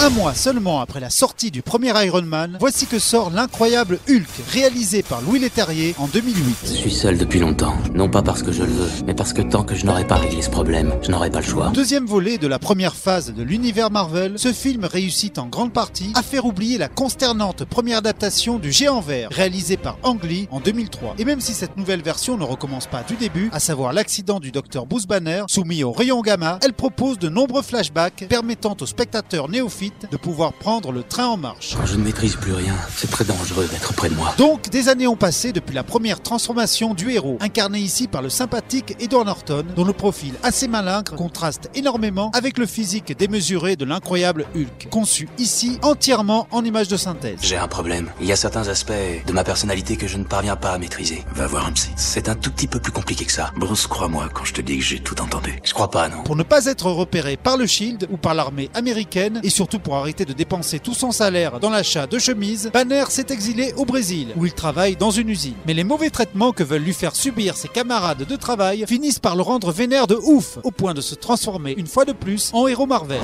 Un mois seulement après la sortie du premier Iron Man, voici que sort l'incroyable Hulk, réalisé par Louis Leterrier en 2008. Je suis seul depuis longtemps. Non pas parce que je le veux, mais parce que tant que je n'aurai pas réglé ce problème, je n'aurai pas le choix. Deuxième volet de la première phase de l'univers Marvel, ce film réussit en grande partie à faire oublier la consternante première adaptation du Géant Vert, réalisé par Ang Lee en 2003. Et même si cette nouvelle version ne recommence pas du début, à savoir l'accident du docteur Bruce Banner, soumis au rayon gamma, elle propose de nombreux flashbacks permettant aux spectateurs néophytes de pouvoir prendre le train en marche. Quand je ne maîtrise plus rien, c'est très dangereux d'être près de moi. Donc, des années ont passé depuis la première transformation du héros, incarné ici par le sympathique Edward Norton, dont le profil assez malingre contraste énormément avec le physique démesuré de l'incroyable Hulk, conçu ici entièrement en image de synthèse. J'ai un problème. Il y a certains aspects de ma personnalité que je ne parviens pas à maîtriser. Va voir un psy. C'est un tout petit peu plus compliqué que ça. Bruce, crois-moi quand je te dis que j'ai tout entendu. Je crois pas, non. Pour ne pas être repéré par le Shield ou par l'armée américaine, et surtout pour arrêter de dépenser tout son salaire dans l'achat de chemises, Banner s'est exilé au Brésil, où il travaille dans une usine. Mais les mauvais traitements que veulent lui faire subir ses camarades de travail finissent par le rendre vénère de ouf, au point de se transformer une fois de plus en héros Marvel.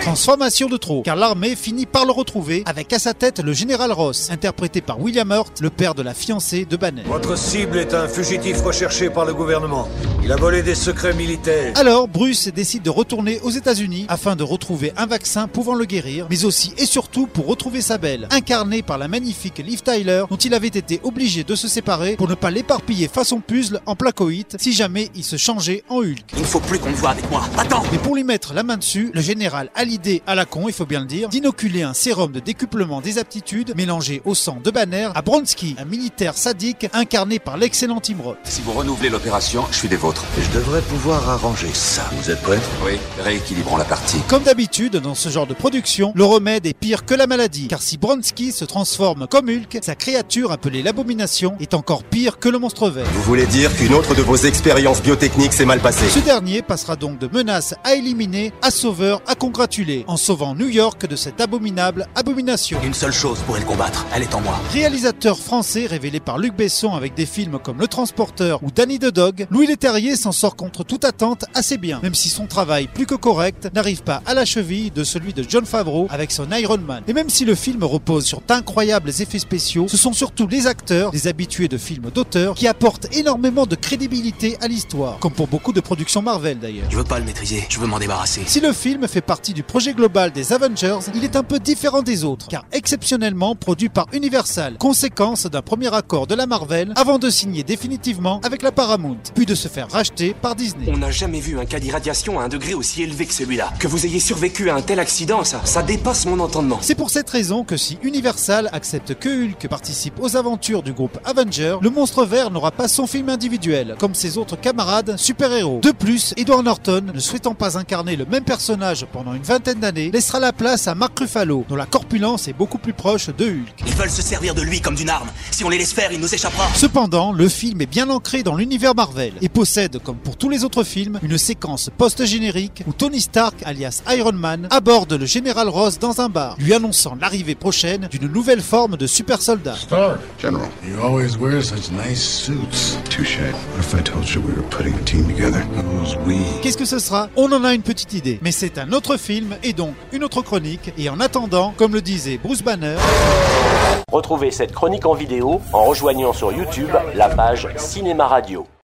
Transformation de trop, car l'armée finit par le retrouver avec à sa tête le général Ross, interprété par William Hurt, le père de la fiancée de Banner. Votre cible est un fugitif recherché par le gouvernement. Il a volé des secrets militaires. Alors, Bruce décide de retourner aux États-Unis afin de retrouver un vaccin pouvant le guérir, mais aussi et surtout pour retrouver sa belle, incarnée par la magnifique Liv Tyler, dont il avait été obligé de se séparer pour ne pas l'éparpiller façon puzzle en placoïte si jamais il se changeait en Hulk. Il ne faut plus qu'on me voit avec moi. Attends Mais pour lui mettre la main dessus, le général a l'idée à la con, il faut bien le dire, d'inoculer un sérum de décuplement des aptitudes mélangé au sang de Banner à Bronsky, un militaire sadique incarné par l'excellent Tim Roth. Si vous renouvelez l'opération, je suis des vôtres. Je devrais pouvoir arranger ça. Vous êtes prêts? Oui, rééquilibrons la partie. Comme d'habitude, dans ce genre de production, le remède est pire que la maladie, car si Bronsky se transforme comme Hulk, sa créature appelée l'abomination est encore pire que le monstre vert. Vous voulez dire qu'une autre de vos expériences biotechniques s'est mal passée? Ce dernier passera donc de menace à éliminer à sauveur à congratuler, en sauvant New York de cette abominable abomination. Une seule chose pourrait le combattre. Elle est en moi. Réalisateur français révélé par Luc Besson avec des films comme Le Transporteur ou Danny the Dog, Louis Leterrier s'en sort contre toute attente assez bien, même si son travail plus que correct n'arrive pas à la cheville de celui de John Favreau avec son Iron Man. Et même si le film repose sur d'incroyables effets spéciaux, ce sont surtout les acteurs, les habitués de films d'auteur, qui apportent énormément de crédibilité à l'histoire, comme pour beaucoup de productions Marvel d'ailleurs. Je veux pas le maîtriser. Je veux m'en débarrasser. Si le film fait partie du projet global des Avengers, il est un peu différent des autres, car exceptionnellement produit par Universal, conséquence d'un premier accord de la Marvel avant de signer définitivement avec la Paramount, puis de se faire racheter par Disney. On n'a jamais vu un cas d'irradiation à un degré aussi élevé que celui-là. Que vous ayez survécu à un tel accident, ça, ça dépasse mon entendement. C'est pour cette raison que si Universal accepte que Hulk participe aux aventures du groupe Avenger, le monstre vert n'aura pas son film individuel, comme ses autres camarades super-héros. De plus, Edward Norton, ne souhaitant pas incarner le même personnage pendant une vingtaine d'années, laissera la place à Mark Ruffalo, dont la corpulence est beaucoup plus proche de Hulk. Ils veulent se servir de lui comme d'une arme. Si on les laisse faire, il nous échappera. Cependant, le film est bien ancré dans l'univers Marvel et possède, comme pour tous les autres films, une séquence post-générique où Tony Stark, alias Iron Man, aborde le général Ross dans un bar, lui annonçant l'arrivée prochaine d'une nouvelle forme de super soldat. Stark. General. You always wear such nice suits. Touche. What if I told you we were putting a team together? Who's we? Qu'est-ce que ce sera? On en a une petite idée, mais c'est un autre film et donc une autre chronique. Et en attendant, comme le disait Bruce Banner, Retrouvez cette chronique en vidéo en rejoignant sur YouTube la page Cinéma Radio.